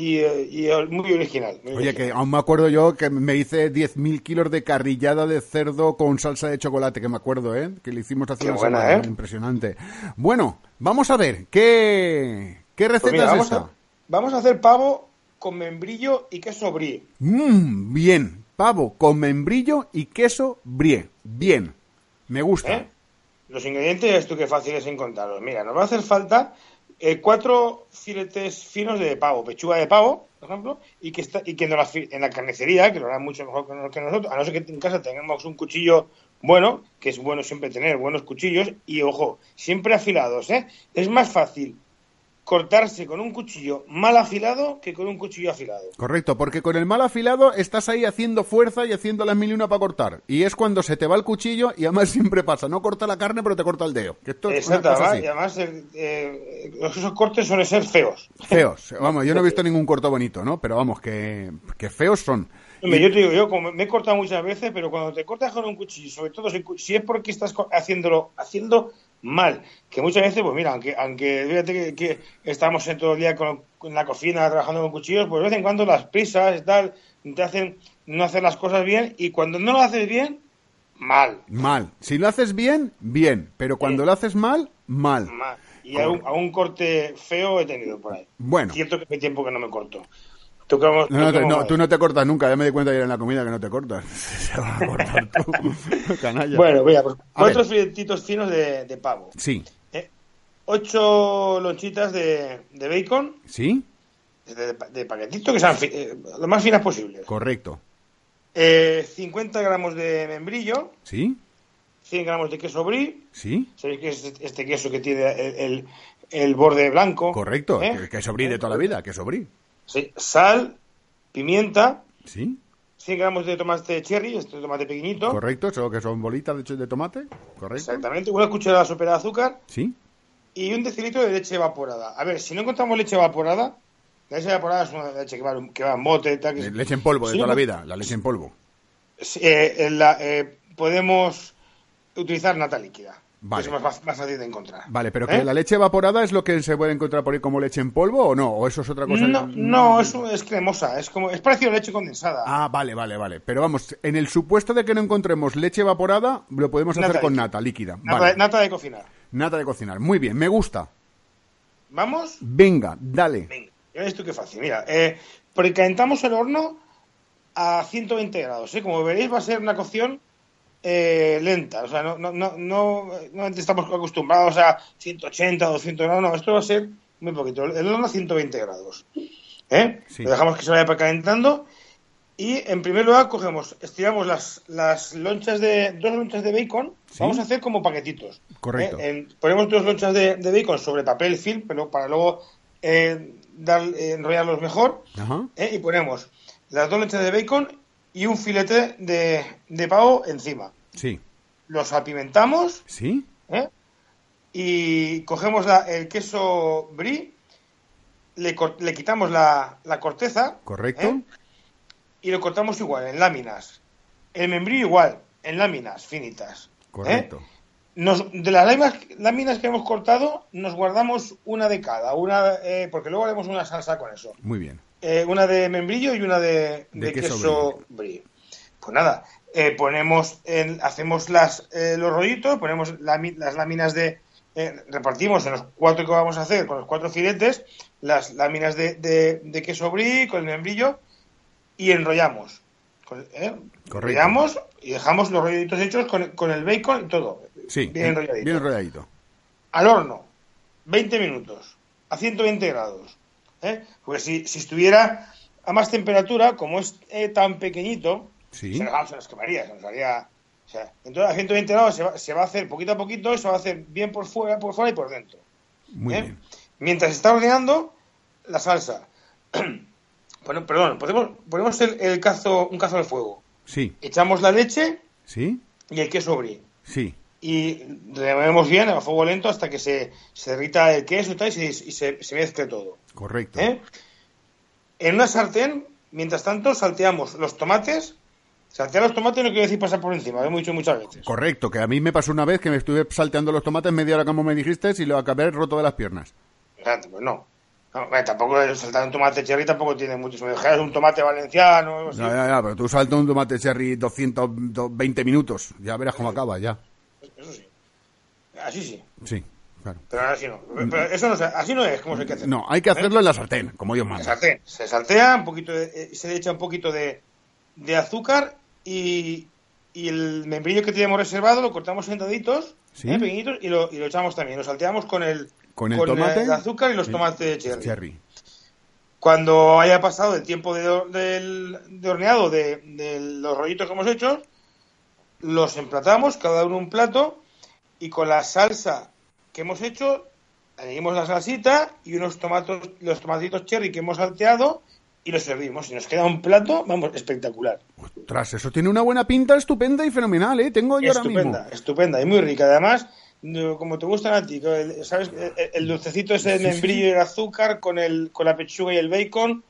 y, eh, y, muy original. muy Oye, que aún me acuerdo yo que me hice 10.000 kilos de carrillada de cerdo con salsa de chocolate, que me acuerdo, ¿eh? Que le hicimos hace Qué una buena, semana. ¿eh? Impresionante. Bueno, vamos a ver, ¿qué, qué receta Pues mira, es vamos, esta? a, vamos a hacer pavo con membrillo y queso brie. Mmm, bien. Pavo con membrillo y queso brie. Bien. Me gusta. ¿eh? Los ingredientes, esto que fácil es encontrarlos. Mira, nos va a hacer falta eh, cuatro filetes finos de pavo, pechuga de pavo, por ejemplo, y que está y que en la, en la carnicería, que lo harán mucho mejor que- que nosotros, a no ser que en casa tengamos un cuchillo bueno, que es bueno siempre tener buenos cuchillos, y ojo, siempre afilados, ¿eh? Es más fácil cortarse con un cuchillo mal afilado que con un cuchillo afilado. Correcto, porque con el mal afilado estás ahí haciendo fuerza y haciendo las mil y una para cortar. Y es cuando se te va el cuchillo y además siempre pasa. No corta la carne, pero te corta el dedo. Que esto Exacto, además, y además eh, eh, esos cortes suelen ser feos. Feos. Vamos, yo no he visto ningún corto bonito, ¿no? Pero vamos, que, que feos son. Hombre, yo te digo, yo como me he cortado muchas veces, pero cuando te cortas con un cuchillo, sobre todo si, si es porque estás haciéndolo haciendo mal, que muchas veces, pues mira, aunque, aunque fíjate que, que estamos en todo el día con, con la cocina trabajando con cuchillos, pues de vez en cuando las prisas y tal te hacen no hacer las cosas bien y cuando no lo haces bien, mal, Mal. Si lo haces bien, bien. Pero cuando Sí. lo haces mal, mal. mal. Y a un, a un corte feo he tenido por ahí. Bueno. Cierto que hace tiempo que no me corto. ¿Tú cómo- No, no, te- no, tú no te cortas nunca. Ya me di cuenta ayer en la comida que no te cortas. Se va a cortar tú. Canalla. Bueno, mira, pues A cuatro filetitos finos de, de pavo. Sí. Eh, ocho lonchitas de, de bacon, ¿Sí? de, de paquetito, que sean eh, lo más finas posibles. Correcto. Eh, 50 gramos de membrillo, ¿Sí? 100 gramos de queso brie. ¿Sí? ¿Sabéis que es este queso que tiene el, el- el borde blanco? Correcto. ¿Eh? Que, que sobrí de toda la vida. Que sobrí. Sí. Sal, pimienta, ¿Sí? 100 gramos de tomate cherry, este tomate pequeñito. Correcto, eso que son bolitas de, de tomate. Correcto. Exactamente, una cucharada sopera de azúcar Sí. y un decilitro de leche evaporada. A ver, si no encontramos leche evaporada, la leche evaporada es una leche que va, que va en bote, tal, que Eh, Leche en polvo de toda no- la vida, la leche en polvo. Eh, en la- eh, podemos utilizar nata líquida. Vale. Es más, más fácil de encontrar. Vale, pero ¿Eh? que la leche evaporada es lo que se puede encontrar por ahí como leche en polvo o no, o eso es otra cosa. No, no, es, es cremosa, es como es parecido a leche condensada. Ah, vale, vale, vale. Pero vamos, en el supuesto de que no encontremos leche evaporada, lo podemos hacer con líquida. nata líquida. nata, Vale. de, nata de cocinar. Nata de cocinar. Muy bien, me gusta. ¿Vamos? Venga, dale. Venga, ya ves tú qué fácil. Mira, eh, precalentamos el horno a 120 grados. ¿eh? Como veréis, va a ser una cocción eh, lenta. O sea, no, no, no, no, no estamos acostumbrados a 180 o 200 grados. No, esto va a ser muy poquito. El horno a 120 grados. ¿eh? Sí. Lo dejamos que se vaya precalentando. Y en primer lugar cogemos, estiramos las, las lonchas de, dos lonchas de bacon, Sí. vamos a hacer como paquetitos. Correcto. ¿eh? En- ponemos dos lonchas de, de bacon sobre papel film, pero para luego eh, dar, enrollarlos mejor. Ajá. Y ponemos las dos lonchas de bacon y un filete de, de pavo encima. Sí. Los apimentamos ¿Sí? ¿eh? y cogemos la- el queso brie, le, le quitamos la, la corteza. Correcto. ¿eh? Y lo cortamos igual, en láminas. El membrillo igual, en láminas finitas. ¿eh? Correcto. Nos, de las láminas, láminas que hemos cortado, nos guardamos una de cada, una eh, porque luego haremos una salsa con eso. Muy bien. Eh, una de membrillo y una de, De de queso queso, brie. Pues nada, eh, ponemos, en- hacemos las, eh, los rollitos, ponemos las láminas de, eh, repartimos en los cuatro que vamos a hacer, con los cuatro filetes, las láminas de, de- queso brie con el membrillo y enrollamos. ¿eh? Enrollamos y dejamos los rollitos hechos con, con el bacon y todo. Sí. Bien enrolladito. Bien enrolladito. Al horno, 20 minutos, a 120 grados. ¿Eh? Porque si, si estuviera a más temperatura, como es eh, tan pequeñito, Sí. se, nos, se nos quemaría, se nos haría... o sea, entonces a 120 grados se va, se va a hacer poquito a poquito, se va a hacer bien por fuera, por fuera y por dentro. Muy ¿eh? bien. Mientras está horneando la salsa. bueno, perdón, ponemos, ponemos el, el cazo, un cazo al fuego. Sí. Echamos la leche Sí. y el queso brie. Sí. y removemos bien a fuego lento hasta que se, se derrita el queso y, tal, y, se, y se- se mezcle todo. Correcto. ¿eh? En una sartén, mientras tanto, salteamos los tomates. Saltear los tomates no quiere decir pasar por encima, lo hemos dicho muchas veces. Correcto, que a mí me pasó una vez que me estuve salteando los tomates media hora como me dijiste y lo acabé roto de las piernas. Fíjate, Pues no. No, tampoco saltar un tomate cherry tampoco tiene mucho. Si me dejaras un tomate valenciano o ya, ya, pero tú saltas un tomate cherry 220 minutos. Ya verás cómo acaba, ya. eso sí. Así sí, Sí, claro. pero así no. Pero eso no, así no es como se hay que hacer. No, hay que hacerlo en la sartén, como Dios La manda. sartén. Se saltea un poquito, de- eh, se le echa un poquito de, de azúcar y, y el membrillo que teníamos reservado lo cortamos en daditos, Sí. ¿eh? pequeñitos, y lo, y lo echamos también. Lo salteamos con el, Con el tomate. el azúcar y los Sí. tomates cherry. Cherry. Cuando haya pasado el tiempo de, de horneado de, de los rollitos que hemos hecho, los emplatamos, cada uno un plato, y con la salsa que hemos hecho, añadimos la salsita y unos tomatos, los tomatitos cherry que hemos salteado y los servimos. Y nos queda un plato, vamos, espectacular. Tras eso tiene una buena pinta estupenda y fenomenal, ¿eh? Tengo yo ahora Estupenda, mismo. estupenda y muy rica. Además, como te gustan a ti, ¿sabes? El, el dulcecito ese de Sí, sí, membrillo y el azúcar con, el, con la pechuga y el bacon.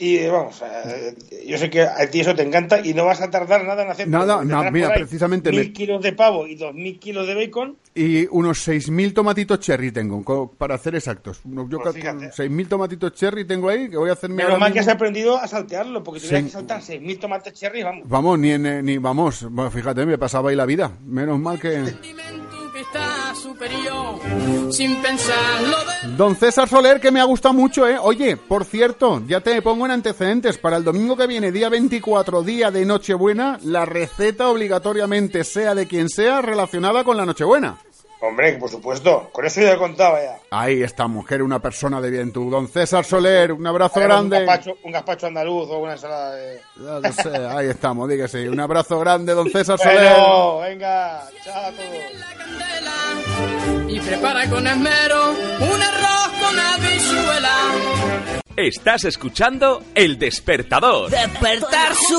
Y vamos, eh, yo sé que a ti eso te encanta y no vas a tardar nada en hacer. Nada, no, mira, precisamente Mil me- kilos de pavo y dos mil kilos de bacon. Y unos 6.000 tomatitos cherry tengo, para ser exactos. Yo Pues fíjate. 6.000 tomatitos cherry tengo ahí, que voy a hacerme Menos ahora mal que has aprendido a saltearlo, porque tendrías Sí. que saltar 6.000 tomates cherry, vamos. Vamos, ni, en, eh, ni vamos, fíjate, me pasaba ahí la vida. Menos mal que... Don César Soler, que me ha gustado mucho, ¿eh? Oye, por cierto, ya te pongo en antecedentes. Para el domingo que viene, día 24, día de Nochebuena, la receta obligatoriamente, sea de quien sea, relacionada con la Nochebuena. Hombre, por supuesto, con eso ya contaba ya. Ahí está, mujer, una persona de bien tú. Don César Soler, un abrazo grande. Un gazpacho, un gazpacho andaluz o una ensalada de... Ya lo sé, ahí estamos, dígase. Un abrazo grande, don César Soler. Bueno, venga, chao a todos. la candela y prepara con esmero un arroz con habichuela. Estás escuchando El Despertador. Despertar su...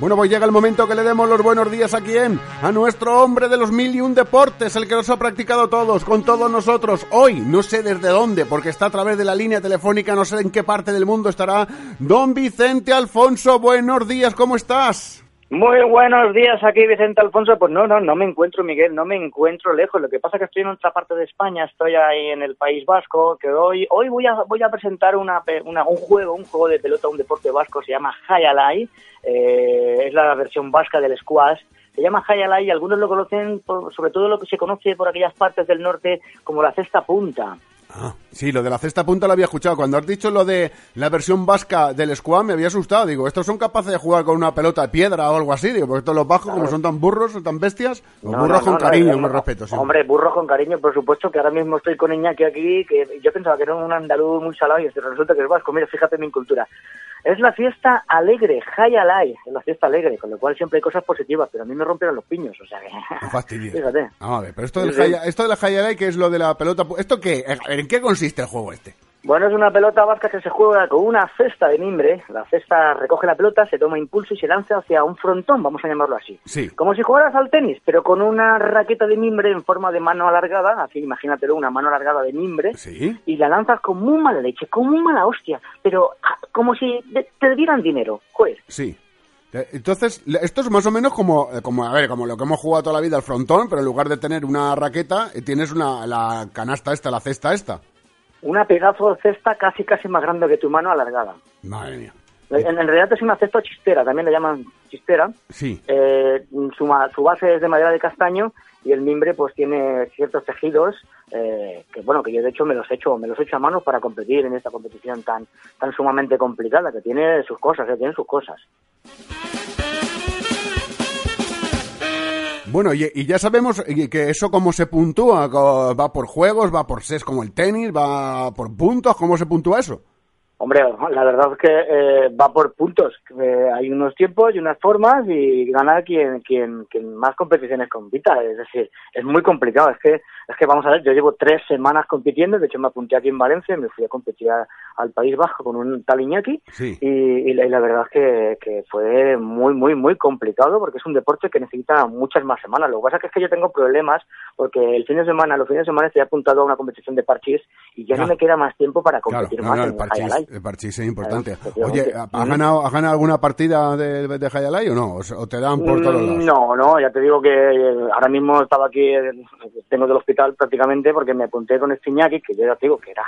Bueno, pues llega el momento que le demos los buenos días a quién? A nuestro hombre de los mil y un deportes, el que los ha practicado todos, con todos nosotros. Hoy, no sé desde dónde, porque está a través de la línea telefónica, no sé en qué parte del mundo estará. Don Vicente Alfonso, buenos días, ¿cómo estás? Muy buenos días aquí, Vicente Alfonso. Pues no, no, no me encuentro, Miguel, no me encuentro lejos. Lo que pasa es que estoy en otra parte de España, estoy ahí en el País Vasco, que hoy, hoy voy a, voy a presentar una, una, un juego, un juego de pelota, un deporte vasco, se llama Hayalai, eh, es la versión vasca del squash. Se llama Hayalai y algunos lo conocen, por, sobre todo lo que se conoce por aquellas partes del norte como la cesta punta. Ah, sí, lo de la cesta punta lo había escuchado. Cuando has dicho lo de la versión vasca del squad me había asustado. Digo, ¿estos son capaces de jugar con una pelota de piedra o algo así? Digo, porque estos los bajos, como son tan burros, son tan bestias, los No, burros no, con no, cariño, no. respeto. sí. Hombre, burros con cariño, por supuesto, que ahora mismo estoy con Iñaki aquí, que yo pensaba que era un andaluz muy salado y resulta que es vasco. Mira, fíjate mi cultura. Es la fiesta alegre, Hayalai, es la fiesta alegre, con lo cual siempre hay cosas positivas, pero a mí me rompieron los piños, o sea que... Fíjate. Vamos a ver, pero esto, del Sí, esto de la Hayalai, que es lo de la pelota... ¿Esto qué? ¿En qué consiste el juego este? Bueno, es una pelota vasca que se juega con una cesta de mimbre. La cesta recoge la pelota, se toma impulso y se lanza hacia un frontón, vamos a llamarlo así. Sí. Como si jugaras al tenis, pero con una raqueta de mimbre en forma de mano alargada, así imagínatelo, una mano alargada de mimbre, Sí. y la lanzas con muy mala leche, con muy mala hostia, pero ah, como si te dieran dinero, joder. Sí. Eh, Entonces, esto es más o menos como, eh, como, a ver, como lo que hemos jugado toda la vida al frontón, pero en lugar de tener una raqueta, eh, tienes una, la canasta esta, la cesta esta. Una pedazo de cesta casi casi más grande que tu mano alargada. Madre mía. En, en realidad es una cesta chistera, también le llaman chistera. Sí. Eh, su, su base es de madera de castaño y el mimbre pues tiene ciertos tejidos eh, que bueno que yo de hecho me los he hecho me los he hecho a mano para competir en esta competición tan tan sumamente complicada que tiene sus cosas que tiene sus cosas Bueno, y, y ya sabemos y que eso cómo se puntúa, va por juegos, va por ses como el tenis, va por puntos, ¿cómo se puntúa eso? Hombre, la verdad es que eh, va por puntos. Eh, hay unos tiempos y unas formas y gana quien, quien, quien más competiciones compita. Es decir, es muy complicado. Es que, es que vamos a ver, yo llevo tres semanas compitiendo. De hecho, me apunté aquí en Valencia y me fui a competir a- al País Bajo con un tal Iñaki. Sí. Y, y la, y la verdad es que, que fue muy, muy, muy complicado porque es un deporte que necesita muchas más semanas. Lo que pasa es que, es que yo tengo problemas porque el fin de semana, los fines de semana estoy apuntado a una competición de parchís y ya no me queda más tiempo para Claro, competir no, más no, en el. El parchís es importante. Oye. ¿has ganado, ¿has ganado alguna partida de, de Hayalai o no? ¿O, te dan por todos lados? No, no, ya te digo que eh, ahora mismo estaba aquí, eh, tengo del hospital prácticamente porque me apunté con este Iñaki, que yo ya te digo que era,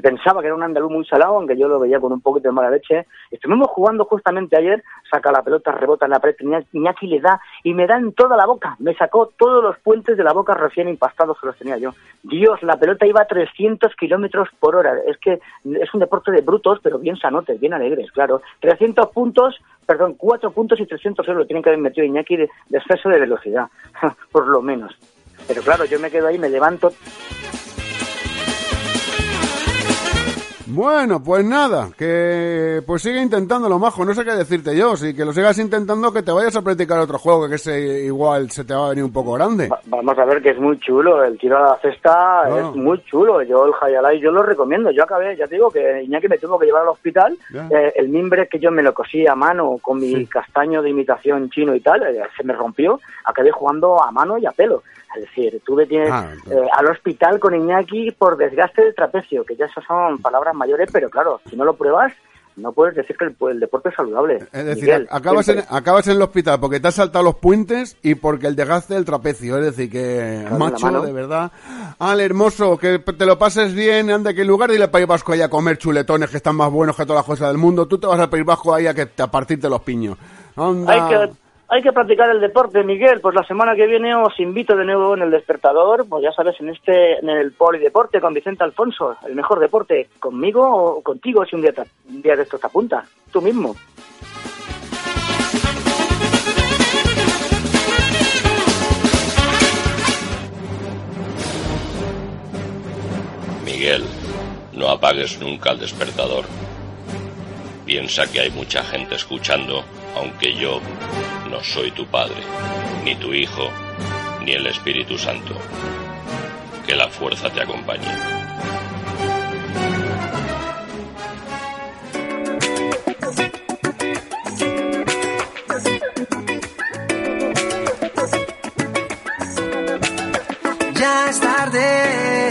pensaba que era un andaluz muy salado, aunque yo lo veía con un poquito de mala leche. Estuvimos jugando justamente ayer, saca la pelota, rebota en la pared, Iñaki- le da y me da en toda la boca, me sacó todos los puentes de la boca recién impastados que los tenía yo. Dios, la pelota iba a 300 kilómetros por hora, es que es un deporte de pero bien sanotes, bien alegres, claro. 300 puntos, perdón, 4 puntos y 300 euros tienen que haber metido Iñaki de, de exceso de velocidad, por lo menos. Pero claro, yo me quedo ahí, me levanto, Bueno, pues nada, que pues sigue intentándolo, majo, no sé qué decirte yo, si que lo sigas intentando que te vayas a practicar otro juego que ese igual se te va a venir un poco grande. Va- Vamos a ver que es muy chulo, el tiro a la cesta es muy chulo, yo el Hayalai yo lo recomiendo, yo acabé, ya te digo que Iñaki me tuvo que llevar al hospital, eh, el mimbre que yo me lo cosí a mano con mi castaño de imitación chino y tal, eh, se me rompió, acabé jugando a mano y a pelo, es decir, tuve que ir Ah, eh, al hospital con Iñaki por desgaste del trapecio, que ya esas son palabras mayores, pero claro, si no lo pruebas, no puedes decir que el, el deporte es saludable. Es decir, Miguel, acabas, en, acabas en el hospital porque te has saltado los puentes y porque el desgaste del trapecio. Es decir, que Claro, macho, de verdad. Ale, hermoso, que te lo pases bien. Anda, que en lugar de ir al País Vasco ahí a comer chuletones que están más buenos que todas las cosas del mundo, tú te vas al País Vasco ahí a, que, a partirte los piños. Anda. Hay que, practicar el deporte, Miguel. Pues la semana que viene os invito de nuevo en el despertador, pues ya sabes, en este, en el polideporte con Vicente Alfonso, el mejor deporte, conmigo o contigo si un día, un día de estos te apuntas, tú mismo. Miguel, no apagues nunca el despertador. Piensa que hay mucha gente escuchando, aunque yo no soy tu padre, ni tu hijo, ni el Espíritu Santo. Que la fuerza te acompañe. Ya es tarde.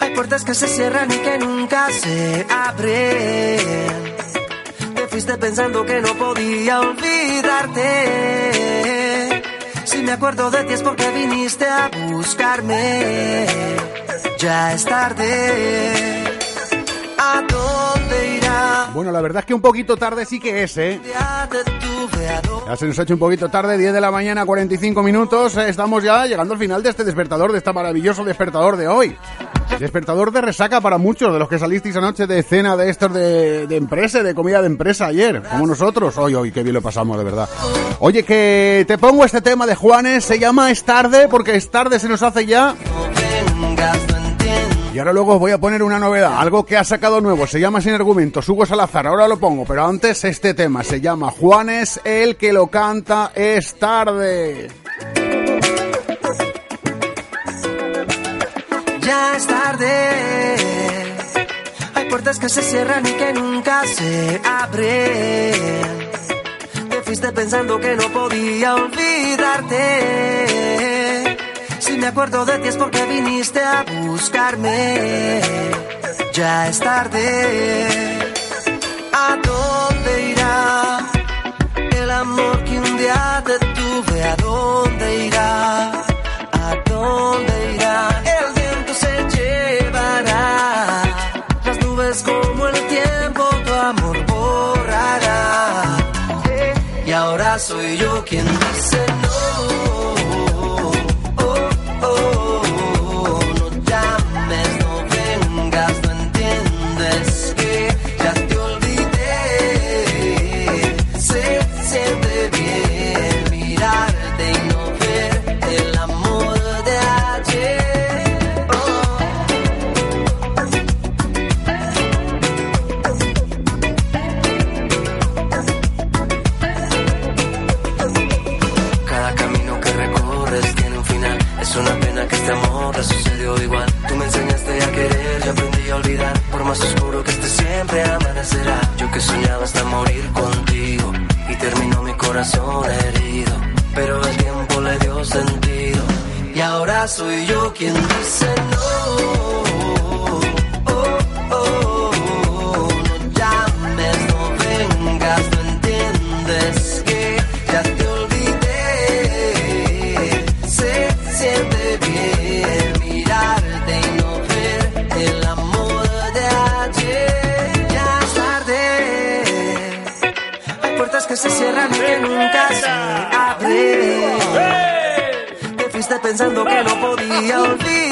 Hay puertas que se cierran y que nunca se abren. Te fuiste pensando que no podía olvidarte. Si me acuerdo de ti es porque viniste a buscarme. Ya es tarde. ¿A dónde irá? Bueno, la verdad es que un poquito tarde sí que es, ¿eh? Ya se nos ha hecho un poquito tarde, 10 de la mañana, 45 minutos. Estamos ya llegando al final de este despertador, de este maravilloso despertador de hoy. Despertador de resaca para muchos de los que salisteis anoche de cena de estos de, de empresa, de comida de empresa ayer, como nosotros. Hoy, hoy, qué bien lo pasamos, de verdad. Oye, que te pongo este tema de Juanes, se llama Es tarde, porque es tarde se nos hace ya. Y ahora luego os voy a poner una novedad, algo que ha sacado nuevo, se llama Sin Argumentos, Hugo Salazar, ahora lo pongo, pero antes este tema se llama Juanes, el que lo canta es tarde. Ya es tarde. Hay puertas que se cierran y que nunca se abren. Te fuiste pensando que no podía olvidarte. Si me acuerdo de ti es porque viniste a buscarme. Ya es tarde. ¿A dónde irá el amor que un día te tuve? ¿A dónde irá? ¿A dónde irá? Se llevará las nubes como el tiempo tu amor borrará. Eh, Y ahora soy yo quien dice que soñaba hasta morir contigo. Y terminó mi corazón herido. Pero el tiempo le dio sentido. Y ahora soy yo quien dice no. No podía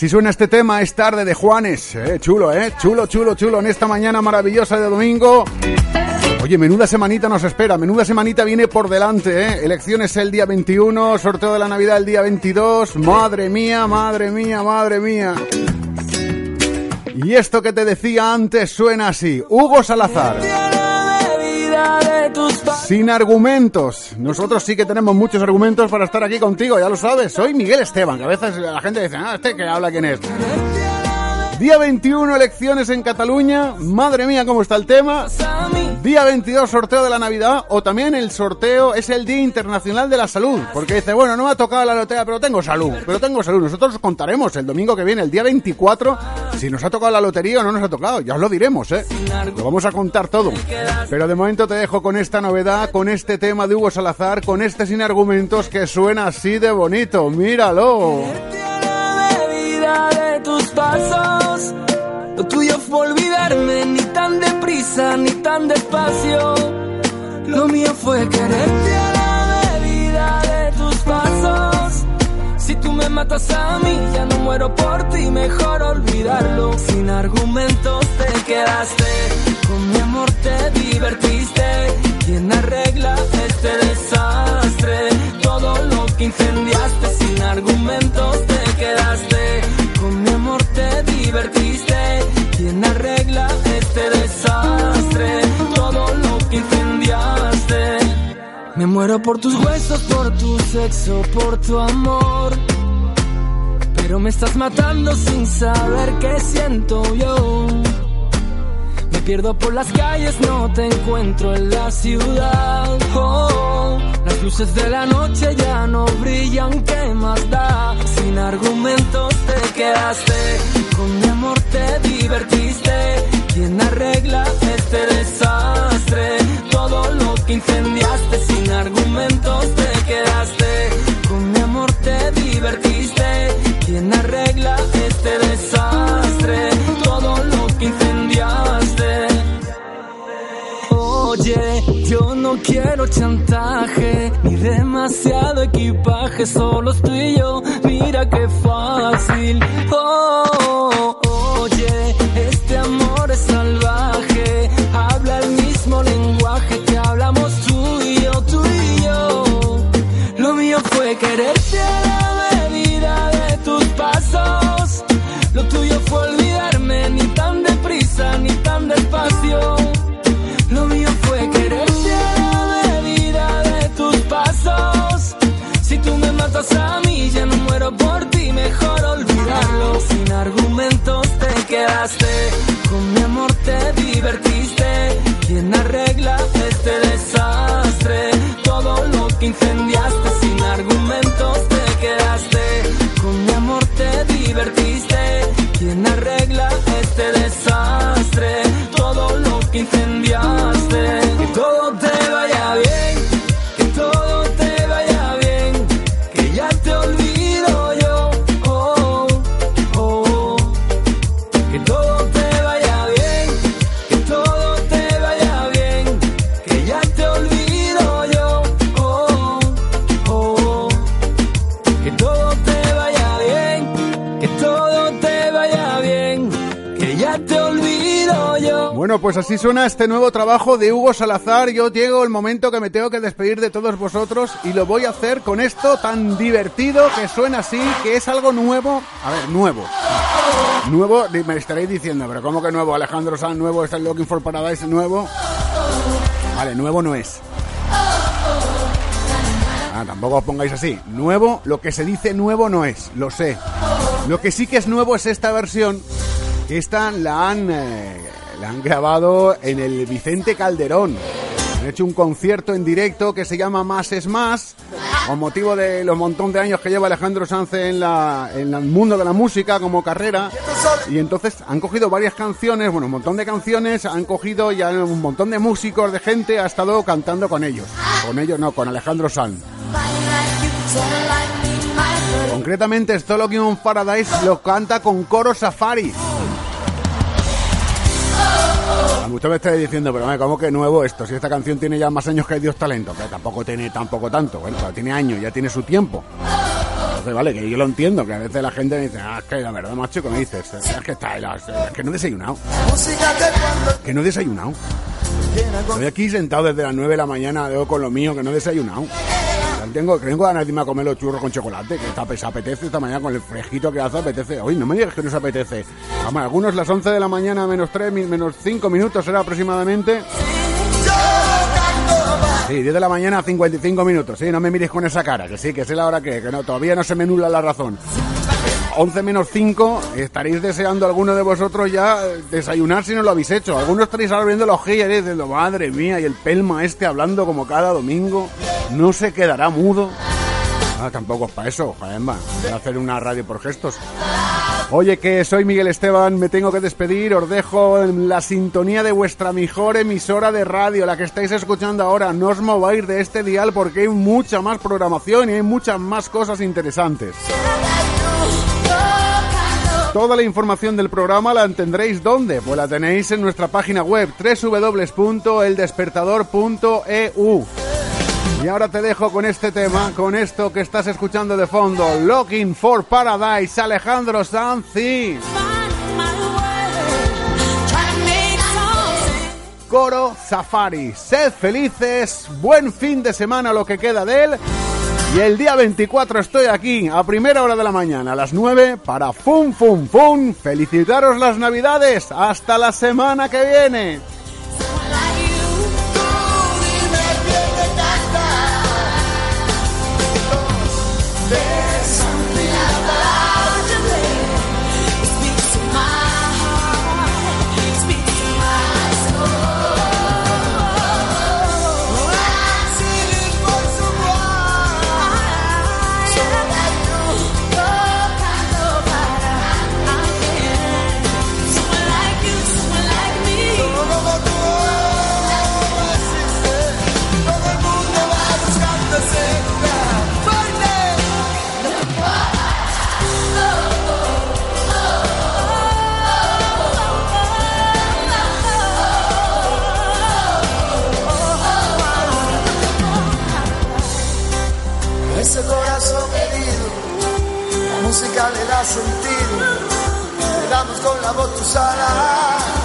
Así suena este tema, es tarde de Juanes. Eh, chulo, ¿eh? Chulo, chulo, chulo. En esta mañana maravillosa de domingo. Oye, menuda semanita nos espera, menuda semanita viene por delante, ¿eh? Elecciones el día 21, sorteo de la Navidad el día 22. Madre mía, madre mía, madre mía. Y esto que te decía antes suena así. Hugo Salazar. Sin argumentos. Nosotros sí que tenemos muchos argumentos para estar aquí contigo, ya lo sabes. Soy Miguel Esteban, que a veces la gente dice, ah, este que habla quién es. Día 21, elecciones en Cataluña. Madre mía, cómo está el tema. Día 22, sorteo de la Navidad. O también el sorteo es el Día Internacional de la Salud. Porque dice, bueno, no me ha tocado la lotería, pero tengo salud. Pero tengo salud. Nosotros os contaremos el domingo que viene, el día 24, Si nos ha tocado la lotería o no nos ha tocado, ya os lo diremos, ¿eh? Lo vamos a contar todo. Pero de momento te dejo con esta novedad, con este tema de Hugo Salazar, con este sin argumentos que suena así de bonito. Míralo. De tus pasos. Lo tuyo fue olvidarme, ni tan deprisa, ni tan despacio. Lo mío fue quererte a la medida de tus pasos. Si tú me matas a mí, ya no muero por ti, mejor olvidarlo. Sin argumentos te quedaste, con mi amor te divertiste. ¿Quién arregla este desastre? Todo lo que incendiaste, sin argumentos ¿Quién arregla este desastre? Todo lo que incendiaste. Me muero por tus huesos, por tu sexo, por tu amor. Pero me estás matando sin saber qué siento yo. Me pierdo por las calles, no te encuentro en la ciudad. Oh, luces de la noche ya no brillan, ¿qué más da? Sin argumentos te quedaste, con mi amor te divertiste. ¿Quién arregla este desastre? Todo lo que incendiaste, sin argumentos te quedaste. Con mi amor te divertiste. ¿Quién arregla este desastre? Todo lo que incendiaste. Oye, yo no quiero chantaje ni demasiado equipaje, solo estoy yo. Mira qué fácil. Oh, oye, argumentos te quedaste, con mi amor te divertiste. ¿Quién arregla este desastre? Todo lo que incendiaste, Pues así suena este nuevo trabajo de Hugo Salazar. Yo llego el momento que me tengo que despedir de todos vosotros y lo voy a hacer con esto tan divertido que suena así, que es algo nuevo. A ver, nuevo. Nuevo, me estaréis diciendo, pero ¿cómo que nuevo? Alejandro Sanz, nuevo, está Looking for Paradise, nuevo. Vale, nuevo no es. Ah, tampoco os pongáis así. Nuevo, lo que se dice nuevo no es, lo sé. Lo que sí que es nuevo es esta versión. Esta la han, eh, la han grabado en el Vicente Calderón. Han hecho un concierto en directo que se llama Más es Más, con motivo de los montón de años que lleva Alejandro Sanz en, la, en el mundo de la música como carrera. Y entonces han cogido varias canciones, bueno, un montón de canciones, han cogido ya un montón de músicos, de gente, ha estado cantando con ellos. Con ellos no, con Alejandro Sanz. Concretamente, Stalking on Paradise lo canta con coro Safari. Muchos me estáis diciendo, pero ¿cómo que nuevo esto? Si esta canción tiene ya más años que Dios Talento, pero tampoco tiene tampoco tanto. Bueno, tiene años, ya tiene su tiempo. Entonces, vale, que yo lo entiendo, que a veces la gente me dice, ah, es que la verdad, macho, que me dices, es que está, es que no he desayunado. Que no he desayunado. Estoy aquí sentado desde las 9 de la mañana, veo con lo mío, que no he desayunado. Tengo, tengo ganas de irme a comer los churros con chocolate, que está, se apetece esta mañana con el fresquito que hace, apetece. Hoy no me digas que no se apetece. Vamos, algunos las 11 de la mañana, menos 3, menos 5 minutos era aproximadamente. Sí, 10 de la mañana, 55 minutos. Sí, no me mires con esa cara, que sí, que sé la hora que, que no, todavía no se me nula la razón. 11 menos 5, estaréis deseando alguno de vosotros ya eh, desayunar si no lo habéis hecho. Algunos estaréis ahora viendo hojilla y diciendo, madre mía, y el pelma este hablando como cada domingo, no se quedará mudo. Ah, tampoco es para eso, joder, va. Voy a hacer una radio por gestos. Oye, que soy Miguel Esteban, me tengo que despedir, os dejo en la sintonía de vuestra mejor emisora de radio, la que estáis escuchando ahora. No os mováis de este dial porque hay mucha más programación y hay muchas más cosas interesantes. Toda la información del programa la tendréis ¿dónde? Pues la tenéis en nuestra página web www.eldespertador.eu. Y ahora te dejo con este tema, con esto que estás escuchando de fondo, Looking for Paradise, Alejandro Sanzi. Coro Safari. Sed felices, buen fin de semana lo que queda de él. Y el día 24 estoy aquí a primera hora de la mañana, a las 9, para Fum Fum Fum. Felicitaros las Navidades. Hasta la semana que viene. La voz.